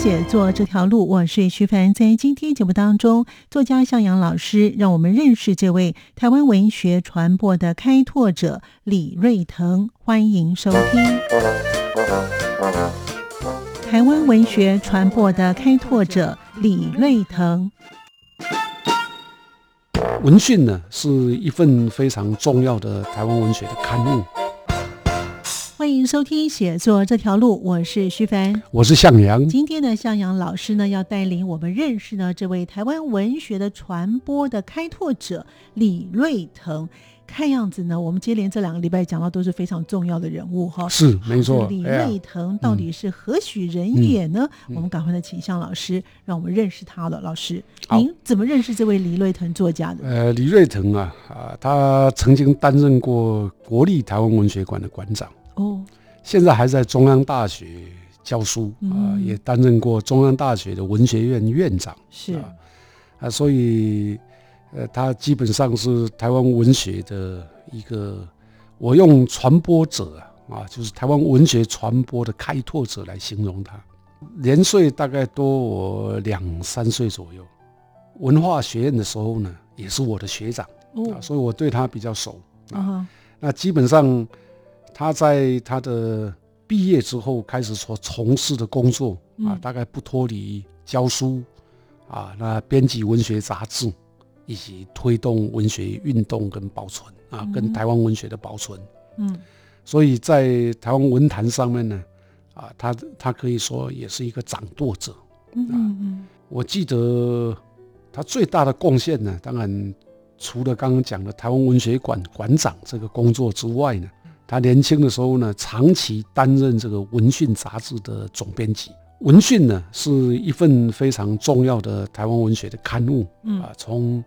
写作这条路》，我是徐凡。在今天节目当中，作家向阳老师让我们认识这位台湾文学传播的开拓者李瑞腾。欢迎收听台湾文学传播的开拓者李瑞腾。文讯呢，是一份非常重要的台湾文学的刊物。欢迎收听写作这条路，我是徐凡，我是向阳。今天的向阳老师呢，要带领我们认识呢这位台湾文学的传播的开拓者李瑞腾。看样子呢，我们接连这两个礼拜讲到都是非常重要的人物哈。是没错。李瑞腾到底是何许人也呢？我们赶快的请向老师，让我们认识他了。老师，您怎么认识这位李瑞腾作家的？呃，李瑞腾啊啊，他曾经担任过国立台湾文学馆的馆长。哦，现在还在中央大学教书啊，也担任过中央大学的文学院院长。是啊，啊，所以呃，他基本上是台湾文学的一个，我用传播者啊，就是台湾文学传播的开拓者来形容他。年岁大概多我两三岁左右，文化学院的时候呢，也是我的学长啊，所以我对他比较熟啊。那基本上。他在他的毕业之后开始所从事的工作啊，大概不脱离教书啊，那编辑文学杂志，以及推动文学运动跟保存啊，跟台湾文学的保存。嗯，所以在台湾文坛上面呢，啊，他他可以说也是一个掌舵者。嗯嗯，我记得他最大的贡献呢，当然除了刚刚讲的台湾文学馆馆长这个工作之外呢。他年轻的时候呢，长期担任这个《文讯》杂志的总编辑。《文讯》呢是一份非常重要的台湾文学的刊物，嗯啊，从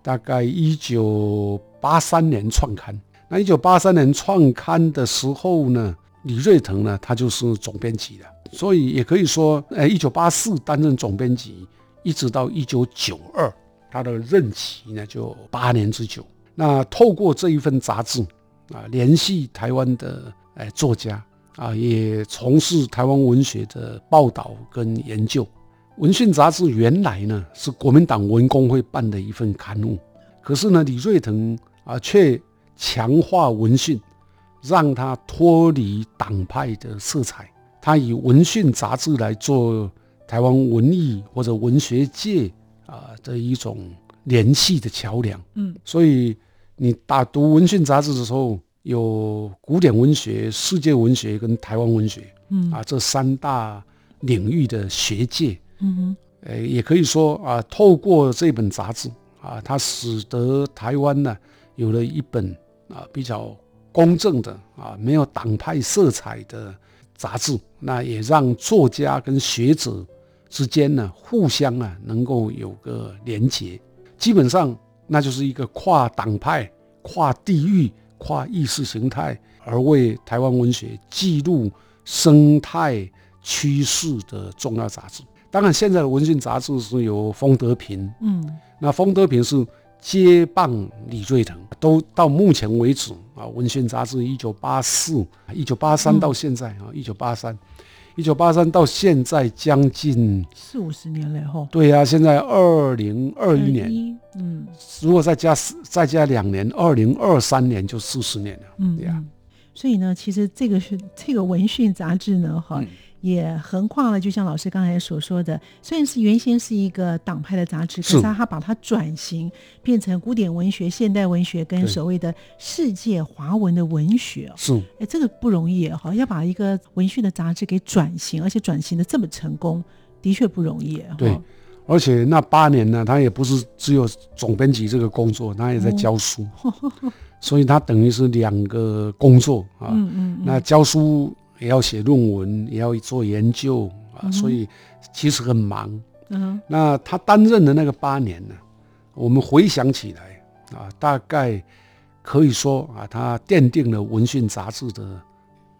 大概一九八三年创刊。那一九八三年创刊的时候呢，李瑞腾呢，他就是总编辑的，所以也可以说，哎，一九八四担任总编辑，一直到一九九二，他的任期呢就八年之久。那透过这一份杂志。啊，联系台湾的哎作家啊，也从事台湾文学的报道跟研究。《文讯》杂志原来呢是国民党文工会办的一份刊物，可是呢，李瑞腾啊却强化《文讯》，让他脱离党派的色彩。他以《文讯》杂志来做台湾文艺或者文学界啊的一种联系的桥梁。嗯，所以。你打读《文讯》杂志的时候，有古典文学、世界文学跟台湾文学，嗯。啊，这三大领域的学界，嗯哼，呃，也可以说啊，透过这本杂志啊，它使得台湾呢有了一本啊比较公正的啊没有党派色彩的杂志，那也让作家跟学者之间呢互相啊能够有个连结，基本上。那就是一个跨党派、跨地域、跨意识形态，而为台湾文学记录生态趋势的重要杂志。当然，现在的文讯杂志是由丰德平，嗯，那丰德平是接棒李瑞腾，都到目前为止啊，文讯杂志一九八四、一九八三到现在啊，一九八三。一九八三到现在将近四五十年了哈。对呀，现在二零二一年，嗯，如果再加再加两年，二零二三年就四十年了，嗯对呀。所以呢，其实这个是这个文讯杂志呢，哈。也横跨了，就像老师刚才所说的，虽然是原先是一个党派的杂志，可是他把它转型变成古典文学、现代文学跟所谓的世界华文的文学。是，哎，这个不容易哈，要把一个文学的杂志给转型，而且转型的这么成功，的确不容易。对，而且那八年呢，他也不是只有总编辑这个工作，他也在教书，所以他等于是两个工作啊。嗯嗯。那教书也要写论文，也要做研究啊，所以其实很忙。嗯。那他担任的那个八年呢，我们回想起来啊，大概可以说啊，他奠定了《文讯》杂志的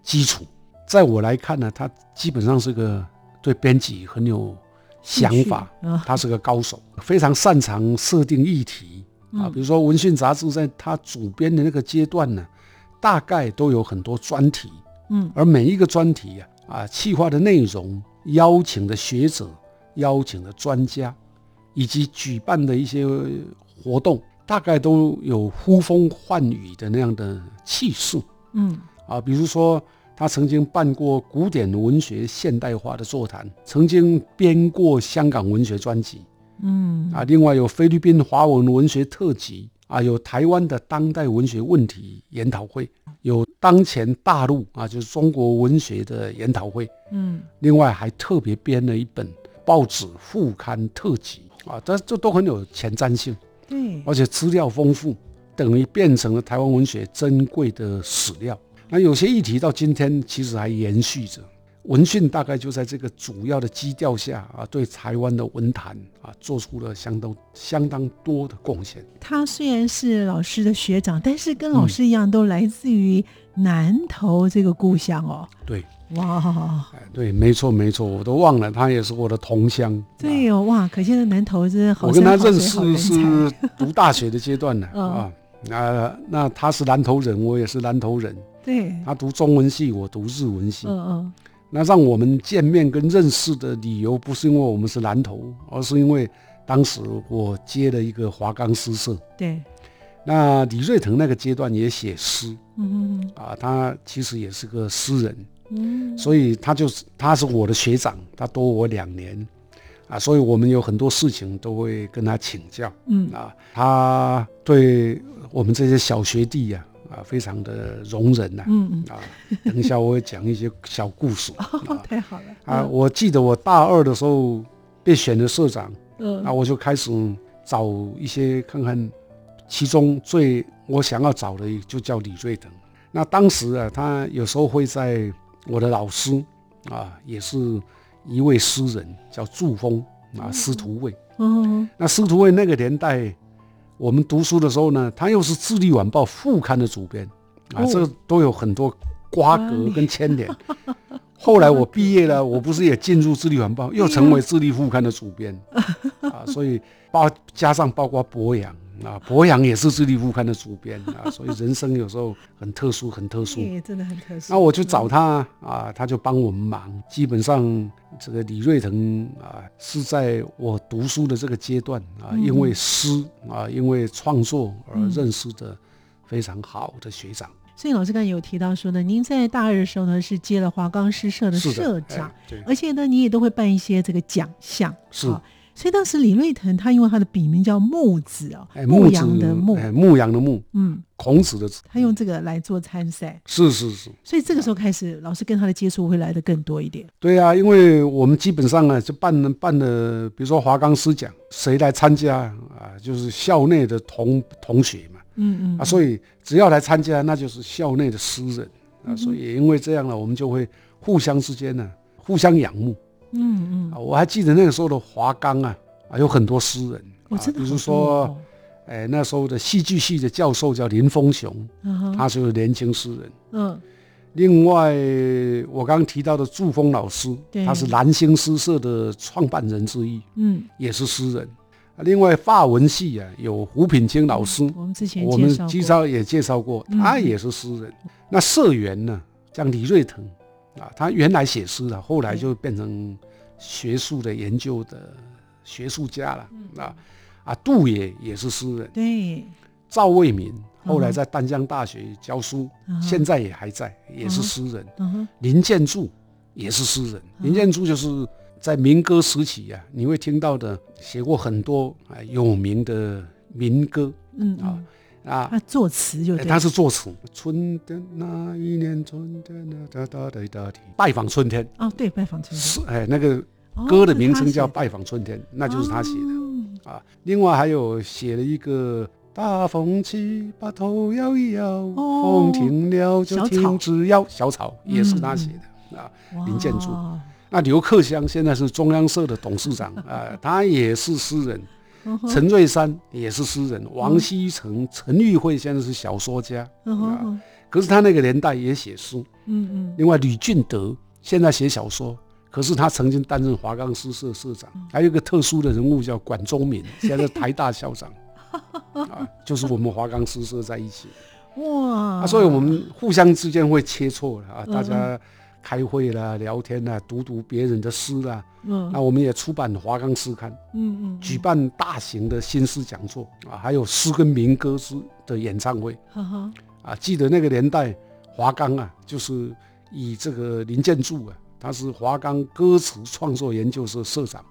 基础。在我来看呢，他基本上是个对编辑很有。想法，他是个高手，非常擅长设定议题啊。比如说《文讯》杂志在他主编的那个阶段呢，大概都有很多专题，嗯，而每一个专题啊，啊，企划的内容、邀请的学者、邀请的专家，以及举办的一些活动，大概都有呼风唤雨的那样的气势，嗯，啊，比如说。他曾经办过古典文学现代化的座谈，曾经编过香港文学专辑，嗯。啊，另外有菲律宾华文文学特辑啊，有台湾的当代文学问题研讨会，有当前大陆啊，就是中国文学的研讨会，嗯，另外还特别编了一本报纸副刊特辑啊，这这都很有前瞻性，对，而且资料丰富，等于变成了台湾文学珍贵的史料。那有些议题到今天其实还延续着，文讯大概就在这个主要的基调下啊，对台湾的文坛啊做出了相当相当多的贡献。他虽然是老师的学长，但是跟老师一样，都来自于南投这个故乡哦。对，哇，对，没错没错，我都忘了，他也是我的同乡。对哦，哇，可见南投真的好。我跟他认识是读大学的阶段呢啊，那那他是南投人，我也是南投人。对，他读中文系，我读日文系。嗯嗯，那让我们见面跟认识的理由，不是因为我们是南投，而是因为当时我接了一个华冈诗社。对，那李瑞腾那个阶段也写诗。嗯嗯啊，他其实也是个诗人。嗯，所以他就是他是我的学长，他多我两年。啊，所以我们有很多事情都会跟他请教。嗯啊，他对我们这些小学弟呀。啊，非常的容忍呐，嗯嗯啊，等一下我会讲一些小故事。太好了啊！我记得我大二的时候被选了社长，嗯，那我就开始找一些看看，其中最我想要找的就叫李瑞腾。那当时啊，他有时候会在我的老师啊，也是一位诗人，叫祝峰啊，司徒卫。嗯，那司徒卫那个年代。我们读书的时候呢，他又是《智利晚报》副刊的主编，啊，这都有很多瓜葛跟牵连。后来我毕业了，我不是也进入《智利晚报》，又成为《智利副刊》的主编，啊，所以包加上包括博洋。啊，博洋也是《智利副刊》的主编啊，所以人生有时候很特殊，很特殊，真的很特殊。那我去找他啊，他就帮我们忙。基本上，这个李瑞腾啊，是在我读书的这个阶段啊，因为诗啊，因为创作而认识的非常好的学长。所以老师刚才有提到说呢，您在大二的时候呢，是接了华冈诗社的社长，而且呢，你也都会办一些这个奖项，是。所以当时李瑞腾他因为他的笔名叫木子哦，牧羊的牧，牧羊的牧，嗯，孔子的子，他用这个来做参赛，是是是。所以这个时候开始，老师跟他的接触会来的更多一点。对啊，因为我们基本上啊就办办的，比如说华冈诗奖，谁来参加啊？就是校内的同同学嘛，嗯嗯啊，所以只要来参加，那就是校内的诗人啊，所以也因为这样呢，我们就会互相之间呢互相仰慕。嗯嗯，我还记得那个时候的华冈啊，啊有很多诗人，啊，比如说，哎那时候的戏剧系的教授叫林峰雄，他是年轻诗人。嗯，另外我刚刚提到的祝峰老师，他是蓝星诗社的创办人之一，嗯，也是诗人。另外法文系啊有胡品清老师，我们之前我们介绍也介绍过，他也是诗人。那社员呢，像李瑞腾。啊，他原来写诗的，后来就变成学术的研究的学术家了。啊啊，杜也也是诗人。对，赵卫民后来在丹江大学教书，现在也还在，也是诗人。林建柱也是诗人。林建柱就是在民歌时期啊，你会听到的，写过很多啊有名的民歌。嗯啊。啊，他作词就他是作词。春天那一年，春天的哒哒哒哒拜访春天。哦，对，拜访春天。是哎，那个歌的名称叫《拜访春天》，那就是他写的啊。另外还有写了一个大风起，把头摇一摇，风停了就停止摇，小草也是他写的啊。林建筑。那刘克襄现在是中央社的董事长啊，他也是诗人。陈瑞山也是诗人，王锡成、陈玉慧现在是小说家啊。可是他那个年代也写诗。嗯嗯。另外，吕俊德现在写小说，可是他曾经担任华冈诗社社长。还有一个特殊的人物叫管中敏，现在台大校长啊，就是我们华冈诗社在一起。哇！所以我们互相之间会切磋啊，大家。开会啦，聊天啦，读读别人的诗啦。嗯，那我们也出版《华冈诗刊》。嗯嗯，举办大型的新诗讲座啊，还有诗跟民歌诗的演唱会。哈哈，啊，记得那个年代，华冈啊，就是以这个林建柱啊，他是华冈歌词创作研究社社长。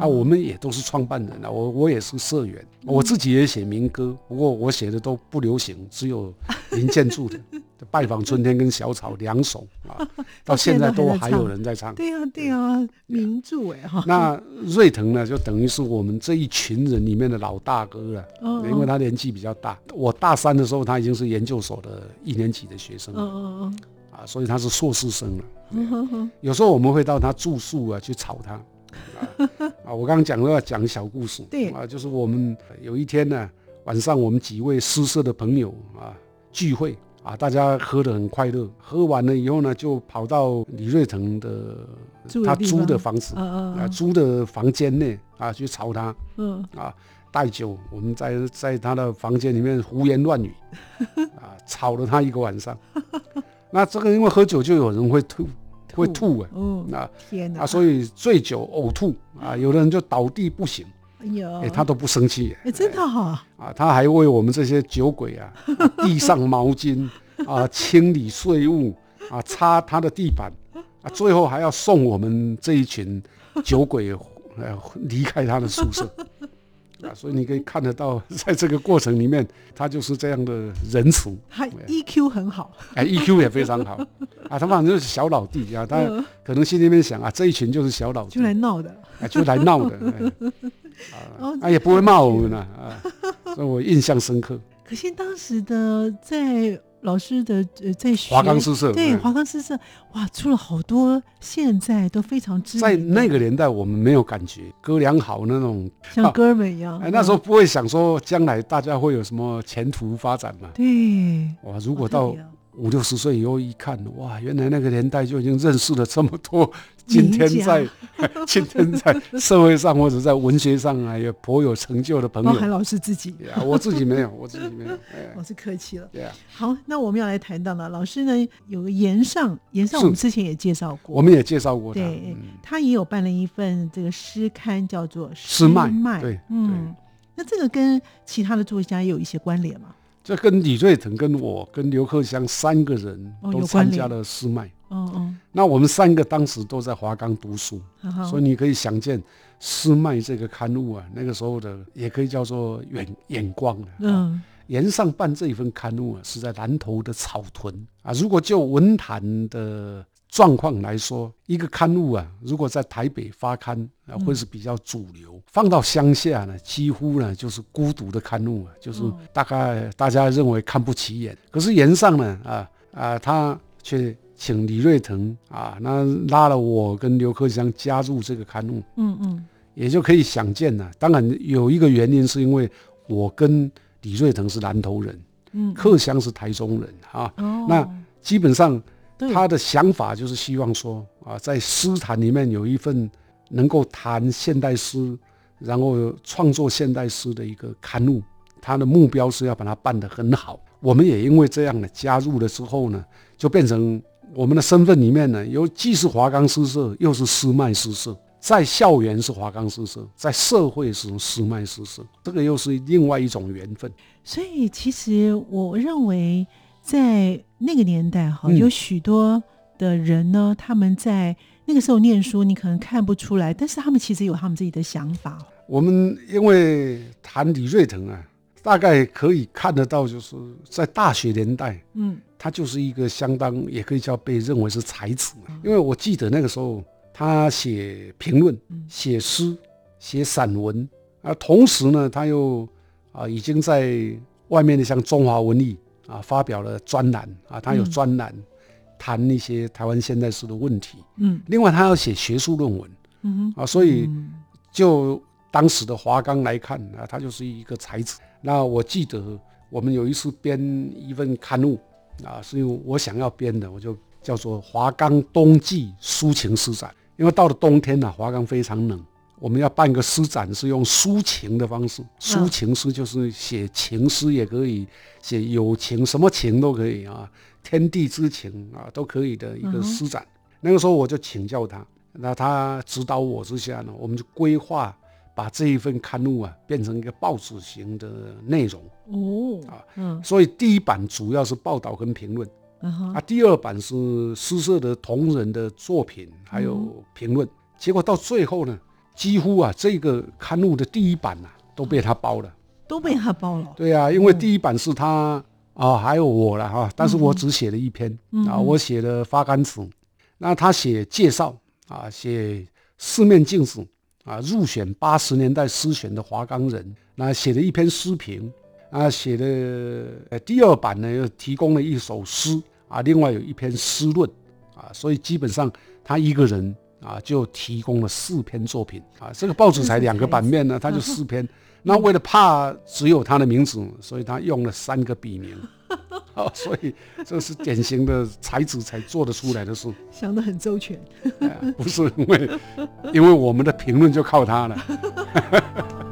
啊，我们也都是创办人啊，我我也是社员，我自己也写民歌，不过我写的都不流行，只有林建筑的《拜访春天》跟《小草》两首啊，到现在都还有人在唱。对啊，对。啊，名著哎哈。那瑞腾呢，就等于是我们这一群人里面的老大哥了，因为他年纪比较大，我大三的时候他已经是研究所的一年级的学生了，啊，所以他是硕士生了。有时候我们会到他住宿啊去吵他。啊，我刚刚讲了要讲小故事，对。啊，就是我们有一天呢，晚上我们几位诗社的朋友啊聚会啊，大家喝得很快乐，喝完了以后呢，就跑到李瑞腾的他租的房子啊，租的房间内啊去吵他，嗯。啊带酒，我们在在他的房间里面胡言乱语 啊，吵了他一个晚上。那这个因为喝酒就有人会吐。会吐啊，嗯，那天哪，啊，所以醉酒呕吐啊，有的人就倒地不醒，哎呦，哎，他都不生气，哎，真的哈，啊，他还为我们这些酒鬼啊，递上毛巾啊，清理碎物啊，擦他的地板啊，最后还要送我们这一群酒鬼呃离开他的宿舍。啊，所以你可以看得到，在这个过程里面，他就是这样的仁慈。他 EQ 很好，哎，EQ 也非常好。啊，他反正就是小老弟啊，他可能心里面想啊，这一群就是小老弟，就来闹的，啊，就来闹的。啊，也不会骂我们呢，啊，所以我印象深刻。可惜当时的在。老师的呃，在华冈诗社对华冈诗社哇，出了好多现在都非常知名。在那个年代，我们没有感觉哥俩好那种像哥们一样。哎，那时候不会想说将来大家会有什么前途发展嘛？对，哇，如果到。五六十岁以后一看，哇，原来那个年代就已经认识了这么多。今天在 今天在社会上或者在文学上啊，也颇有成就的朋友。包含老师自己，我自己没有，我自己没有。老师客气了。对啊。好，那我们要来谈到了，老师呢有个岩上，岩上我们之前也介绍过，我们也介绍过。对，他也有办了一份这个诗刊，叫做《诗脉》。对，嗯。那这个跟其他的作家有一些关联吗？这跟李瑞腾、跟我、跟刘克襄三个人都参加了师麦。哦哦。那我们三个当时都在华冈读书，所以你可以想见师麦这个刊物啊，那个时候的也可以叫做眼眼光了。嗯。岩上办这一份刊物啊，是在南投的草屯啊。如果就文坛的。状况来说，一个刊物啊，如果在台北发刊啊，会是比较主流；放到乡下呢，几乎呢就是孤独的刊物啊，就是大概大家认为看不起眼。可是岩上呢，啊啊，他却请李瑞腾啊，那拉了我跟刘克湘加入这个刊物，嗯嗯，也就可以想见呢。当然有一个原因，是因为我跟李瑞腾是南投人，嗯，克湘是台中人啊，那基本上。他的想法就是希望说啊，在诗坛里面有一份能够谈现代诗，然后创作现代诗的一个刊物。他的目标是要把它办得很好。我们也因为这样的加入了之后呢，就变成我们的身份里面呢，有既是华冈诗社，又是诗脉诗社。在校园是华冈诗社，在社会是诗脉诗社，这个又是另外一种缘分。所以，其实我认为。在那个年代，哈，有许多的人呢，他们在那个时候念书，你可能看不出来，但是他们其实有他们自己的想法。我们因为谈李瑞腾啊，大概可以看得到，就是在大学年代，嗯，他就是一个相当也可以叫被认为是才子。因为我记得那个时候。他写评论、写诗、写散文而，同时呢，他又啊已经在外面的像中华文艺啊发表了专栏啊，他有专栏谈一些台湾现代史的问题。嗯，另外他要写学术论文。嗯啊，所以就当时的华冈来看啊，他就是一个才子。那我记得我们有一次编一份刊物啊，是因为我想要编的，我就叫做《华冈冬季抒情诗展》。因为到了冬天呢，华冈非常冷，我们要办个诗展，是用抒情的方式。抒情诗就是写情诗也可以，写友情，什么情都可以啊，天地之情啊都可以的一个诗展。那个时候我就请教他，那他指导我之下呢，我们就规划把这一份刊物啊变成一个报纸型的内容。哦，啊，嗯，所以第一版主要是报道跟评论。啊，第二版是诗社的同仁的作品，还有评论。结果到最后呢，几乎啊，这个刊物的第一版呐都被他包了，都被他包了。对啊，因为第一版是他啊，还有我了哈，但是我只写了一篇啊，我写了发刊词，那他写介绍啊，写四面镜子啊，入选八十年代诗选的华冈人，那写了一篇诗评啊，写的第二版呢又提供了一首诗。啊，另外有一篇诗论，啊，所以基本上他一个人啊就提供了四篇作品啊，这个报纸才两个版面呢，他就四篇。那为了怕只有他的名字，所以他用了三个笔名，啊，所以这是典型的才子才做得出来的事，想得很周全。不是因为，因为我们的评论就靠他了。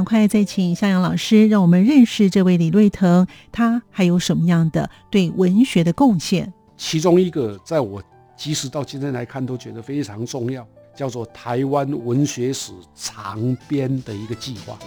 赶快再请向阳老师，让我们认识这位李瑞腾，他还有什么样的对文学的贡献？其中一个，在我即使到今天来看，都觉得非常重要，叫做台湾文学史长编的一个计划。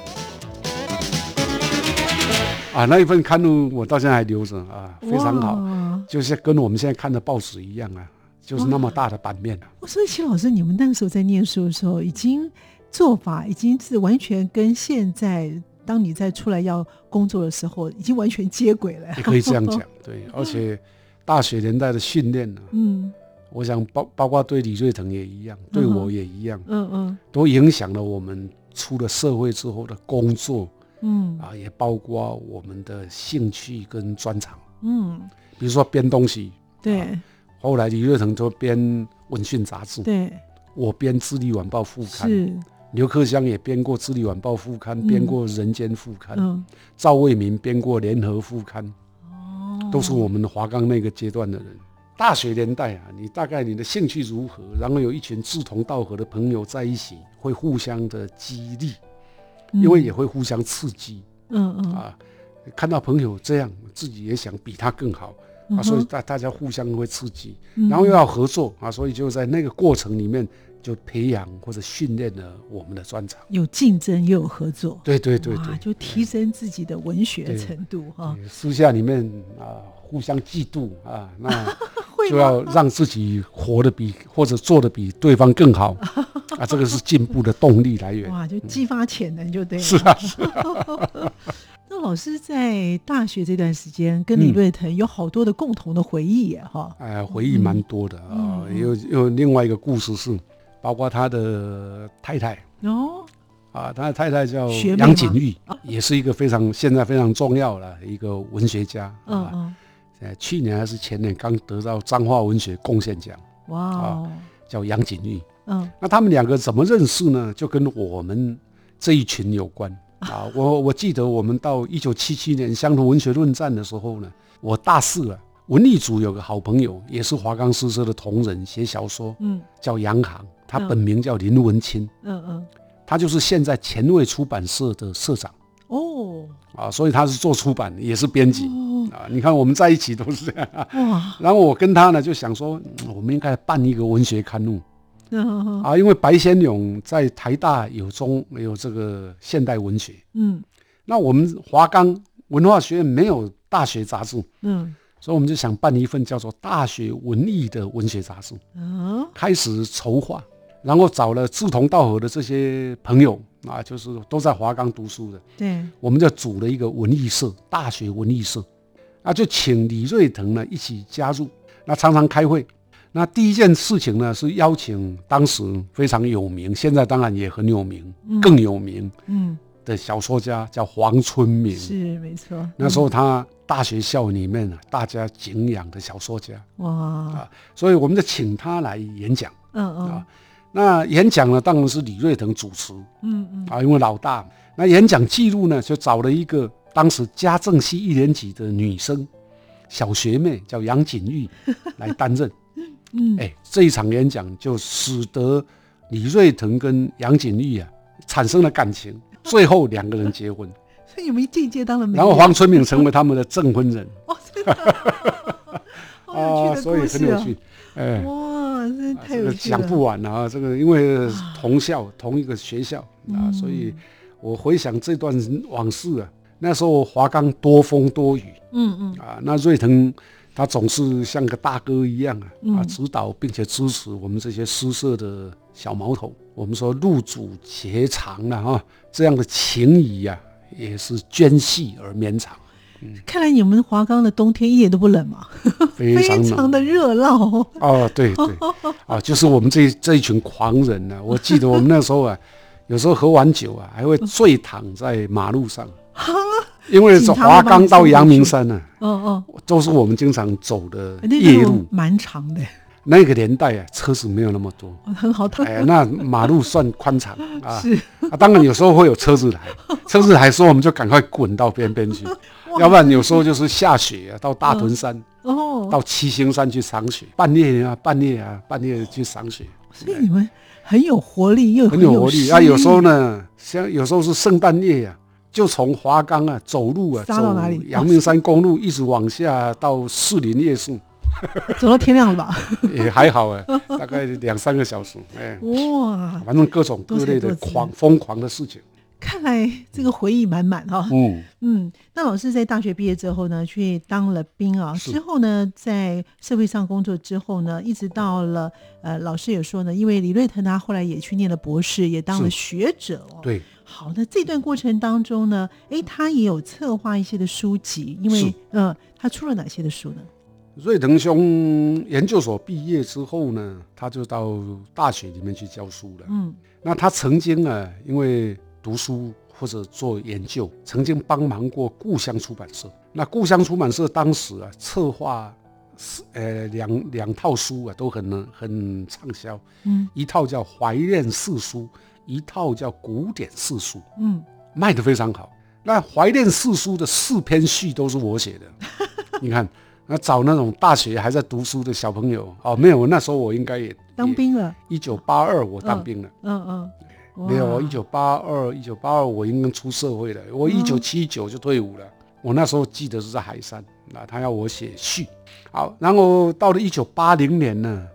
啊，那一份刊物我到现在还留着啊，非常好，就是跟我们现在看的报纸一样啊，就是那么大的版面啊。所以，齐老师，你们那个时候在念书的时候，已经。做法已经是完全跟现在，当你在出来要工作的时候，已经完全接轨了。也可以这样讲，对。而且 大学年代的训练呢，嗯，我想包包括对李瑞腾也一样，对我也一样，嗯嗯，都影响了我们出了社会之后的工作，嗯啊，也包括我们的兴趣跟专长，嗯，比如说编东西，对。后来李瑞腾就编文讯杂志，对，我编《智利晚报》副刊，是。刘克湘也编过《智利晚报》副刊，编过《人间》副刊。赵卫民编过《联合》副刊。哦，都是我们华冈那个阶段的人。大学年代啊，你大概你的兴趣如何？然后有一群志同道合的朋友在一起，会互相的激励，因为也会互相刺激。嗯嗯啊，看到朋友这样，自己也想比他更好啊，所以大大家互相会刺激，然后又要合作啊，所以就在那个过程里面。就培养或者训练了我们的专长，有竞争又有合作，对对对对，就提升自己的文学程度哈。私下里面啊，互相嫉妒啊，那 就要让自己活得比或者做得比对方更好 啊，这个是进步的动力来源。哇，就激发潜能就对了。是啊是啊。那老师在大学这段时间跟李瑞腾有好多的共同的回忆哈。哎，回忆蛮多的啊，有有另外一个故事是。包括他的太太哦，啊，他的太太叫杨景玉，也是一个非常现在非常重要的一个文学家。嗯嗯，呃，去年还是前年刚得到彰化文学贡献奖。哇哦，叫杨景玉。嗯，那他们两个怎么认识呢？就跟我们这一群有关啊。我我记得我们到一九七七年乡土文学论战的时候呢，我大四了。文艺组有个好朋友，也是华冈诗社的同仁，写小说，嗯，叫杨航。他本名叫林文清，嗯嗯，他就是现在前卫出版社的社长哦，啊，所以他是做出版，也是编辑啊。你看我们在一起都是这样哇。然后我跟他呢就想说，我们应该办一个文学刊物啊，因为白先勇在台大有中有这个现代文学，嗯，那我们华冈文化学院没有大学杂志，嗯，所以我们就想办一份叫做大学文艺的文学杂志，嗯，开始筹划。然后找了志同道合的这些朋友啊，就是都在华冈读书的，对，我们就组了一个文艺社，大学文艺社，那，就请李瑞腾呢一起加入，那常常开会。那第一件事情呢，是邀请当时非常有名，现在当然也很有名，更有名，嗯，的小说家叫黄春明，是没错。那时候他大学校里面呢，大家敬仰的小说家，哇。啊，所以我们就请他来演讲，嗯嗯。啊，那演讲呢，当然是李瑞腾主持，嗯嗯啊，因为老大。那演讲记录呢，就找了一个当时家政系一年级的女生，小学妹叫杨锦玉 来担任。嗯，哎，这一场演讲就使得李瑞腾跟杨锦玉啊产生了感情，最后两个人结婚。所以你们间接当了媒。然后黄春明成为他们的证婚人。哦，真的。啊，所以很有趣。哎，哇，这太有趣了。讲不完了啊，这个因为同校同一个学校啊，所以我回想这段往事啊，那时候华冈多风多雨。嗯嗯。啊，那瑞腾。他总是像个大哥一样啊，啊，指导并且支持我们这些诗社的小毛头。我们说入主且长了哈，这样的情谊呀，也是娟细而绵长。看来你们华冈的冬天一点都不冷嘛，非常的热闹。哦，对对，啊，就是我们这这一群狂人呢。我记得我们那时候啊，有时候喝完酒啊，还会醉躺在马路上。因为从华冈到阳明山呢，哦哦，都是我们经常走的夜路，蛮长的。那个年代啊，车子没有那么多，很好躺。哎，那马路算宽敞 啊。是啊，当然有时候会有车子来，车子来说我们就赶快滚到边边去，要不然有时候就是下雪啊，到大屯山哦，到七星山去赏雪，半夜啊，半夜啊，半夜去赏雪。所以你们很有活力，又很有活力啊。有时候呢，像有时候是圣诞夜呀。就从华冈啊走路啊，走阳明山公路一直往下到士林夜市，走到天亮了吧？也还好哎，大概两三个小时。哎，哇，反正各种各类的狂疯狂的事情。看来这个回忆满满哈。嗯嗯，那老师在大学毕业之后呢，去当了兵啊。之后呢，在社会上工作之后呢，一直到了呃，老师也说呢，因为李瑞腾他后来也去念了博士，也当了学者哦。对。好，那这段过程当中呢，哎，他也有策划一些的书籍，因为，呃，他出了哪些的书呢？瑞腾兄研究所毕业之后呢，他就到大学里面去教书了。嗯，那他曾经啊，因为读书或者做研究，曾经帮忙过故乡出版社。那故乡出版社当时啊，策划是呃两两套书啊，都很很畅销。嗯，一套叫《怀念四书》。一套叫《古典四书》，嗯，卖的非常好。那《怀念四书》的四篇序都是我写的。你看，那找那种大学还在读书的小朋友，哦，没有，那时候我应该也当兵了。一九八二我当兵了，嗯嗯，没有，一九八二一九八二我应该出社会了。我一九七九就退伍了。我那时候记得是在海山，那他要我写序。好，然后到了一九八零年呢，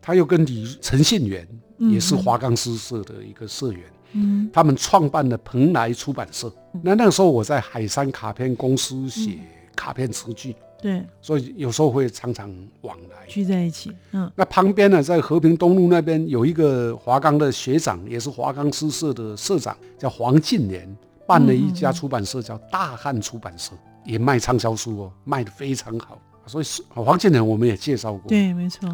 他又跟李陈信元。也是华冈诗社的一个社员，嗯，他们创办了蓬莱出版社。那那个时候我在海山卡片公司写卡片词句，对，所以有时候会常常往来聚在一起。嗯，那旁边呢，在和平东路那边有一个华冈的学长，也是华冈诗社的社长，叫黄进年，办了一家出版社叫大汉出版社，也卖畅销书哦，卖的非常好。所以黄进年我们也介绍过，对，没错。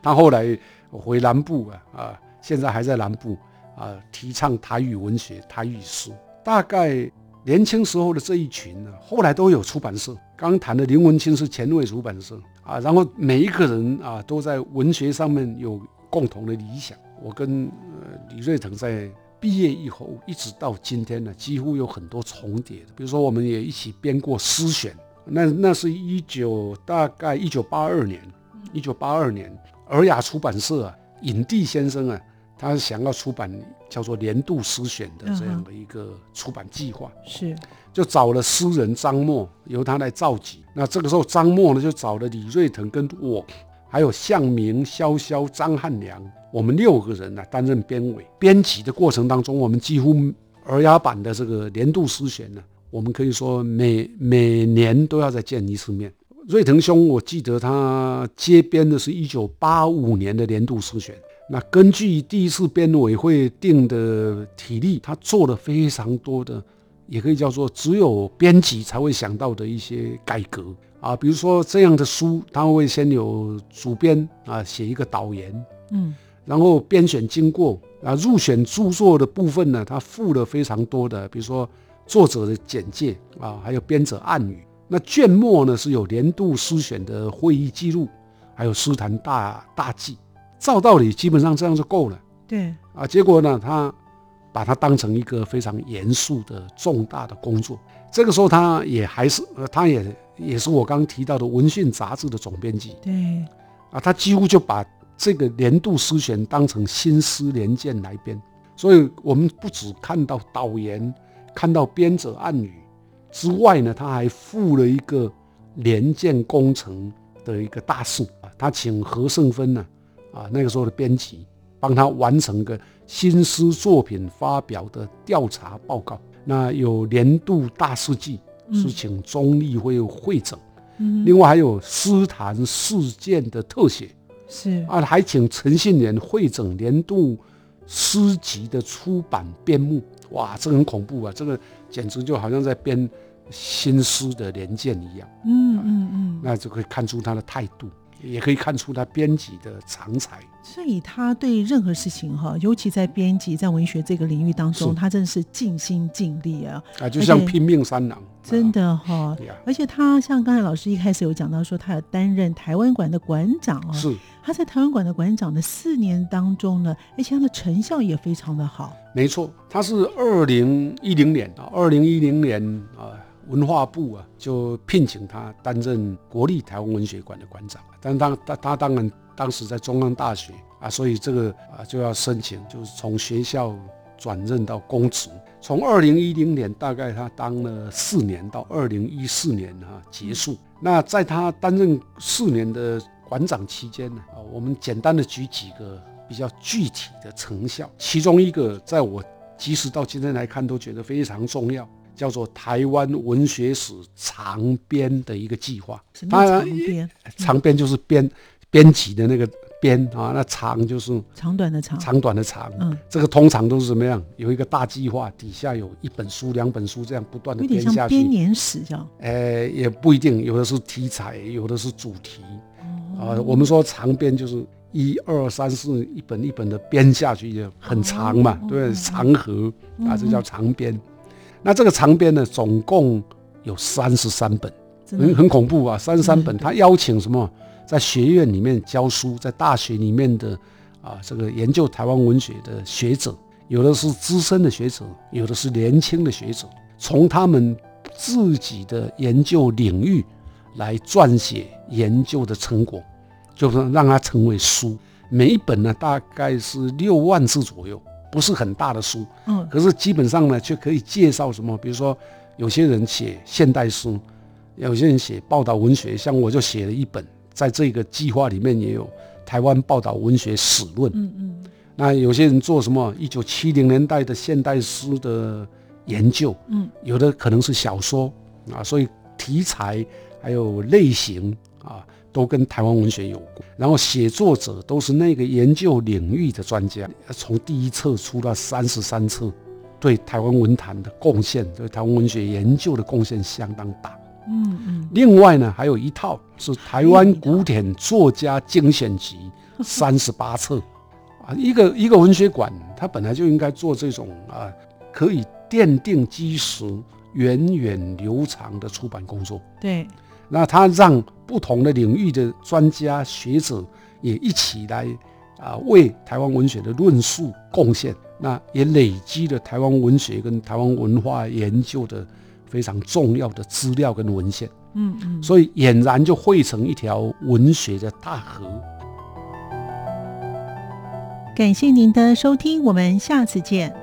他后来回南部啊啊。现在还在南部啊，提倡台语文学、台语诗。大概年轻时候的这一群呢，后来都有出版社。刚谈的林文清是前卫出版社啊，然后每一个人啊，都在文学上面有共同的理想。我跟呃李瑞腾在毕业以后，一直到今天呢，几乎有很多重叠的。比如说，我们也一起编过诗选，那那是一九大概一九八二年，一九八二年，尔雅出版社啊，影帝先生啊。他想要出版叫做年度诗选的这样的一个出版计划，是就找了诗人张默，由他来召集。那这个时候张默呢就找了李瑞腾跟我，还有向明、潇潇、张汉良，我们六个人呢担任编委。编辑的过程当中，我们几乎儿雅版的这个年度诗选呢，我们可以说每每年都要再见一次面。瑞腾兄，我记得他接编的是一九八五年的年度诗选。那根据第一次编委会定的体例，他做了非常多的，也可以叫做只有编辑才会想到的一些改革啊。比如说这样的书，他会先有主编啊写一个导言，嗯，然后编选经过啊，入选著作的部分呢，他附了非常多的，比如说作者的简介啊，还有编者暗语。那卷末呢是有年度诗选的会议记录，还有诗坛大大记。照道理基本上这样就够了。对啊，结果呢，他把它当成一个非常严肃的重大的工作。这个时候，他也还是，呃，他也也是我刚刚提到的《文讯》杂志的总编辑。对啊，他几乎就把这个年度诗选当成新诗年鉴来编。所以，我们不只看到导言，看到编者暗语。之外呢，他还附了一个联建工程的一个大事啊，他请何胜芬呢，啊那个时候的编辑帮他完成个新诗作品发表的调查报告。那有年度大事记是请中立会会整，嗯，另外还有诗坛事件的特写，是啊，还请陈信年会整年度诗集的出版编目。哇，这很恐怖啊！这个简直就好像在编新诗的年鉴一样。嗯嗯嗯，那就可以看出他的态度，也可以看出他编辑的长才。所以他对任何事情哈，尤其在编辑在文学这个领域当中，他真的是尽心尽力啊！啊，就像拼命三郎。真的哈，而且他像刚才老师一开始有讲到说，他有担任台湾馆的馆长啊。是。他在台湾馆的馆长的四年当中呢，而且他的成效也非常的好。没错，他是二零一零年啊，二零一零年啊，文化部啊就聘请他担任国立台湾文学馆的馆长。但当他他当然当时在中央大学啊，所以这个啊就要申请，就是从学校转任到公职。从二零一零年大概他当了四年，到二零一四年哈结束。那在他担任四年的馆长期间呢，啊，我们简单的举几个比较具体的成效。其中一个，在我即使到今天来看，都觉得非常重要，叫做台湾文学史长编的一个计划。什么长编？长编就是编编辑的那个编啊，那长就是长短的长，长短的长。嗯，这个通常都是怎么样？有一个大计划，底下有一本书、两本书这样不断的编下去。编年史这样。呃，也不一定，有的是题材，有的是主题。啊，我们说长编就是一二三四一本一本的编下去，就很长嘛，对，长河啊，这叫长编。那这个长编呢，总共有三十三本，很很恐怖啊，三十三本。他邀请什么，在学院里面教书，在大学里面的啊，这个研究台湾文学的学者，有的是资深的学者，有的是年轻的学者，从他们自己的研究领域来撰写研究的成果。就是让它成为书，每一本呢大概是六万字左右，不是很大的书，嗯，可是基本上呢却可以介绍什么，比如说有些人写现代书，有些人写报道文学，像我就写了一本，在这个计划里面也有台湾报道文学史论，嗯嗯，那有些人做什么一九七零年代的现代诗的研究，嗯，有的可能是小说啊，所以题材还有类型啊。都跟台湾文学有关，然后写作者都是那个研究领域的专家，从第一册出了三十三册，对台湾文坛的贡献，对台湾文学研究的贡献相当大。嗯嗯。另外呢，还有一套是台湾古典作家精选集，三十八册。啊，一个一个文学馆，它本来就应该做这种啊，可以奠定基石、源远流长的出版工作。对。那它让不同的领域的专家学者也一起来啊，为台湾文学的论述贡献，那也累积了台湾文学跟台湾文化研究的非常重要的资料跟文献。嗯嗯，所以俨然就汇成一条文学的大河。感谢您的收听，我们下次见。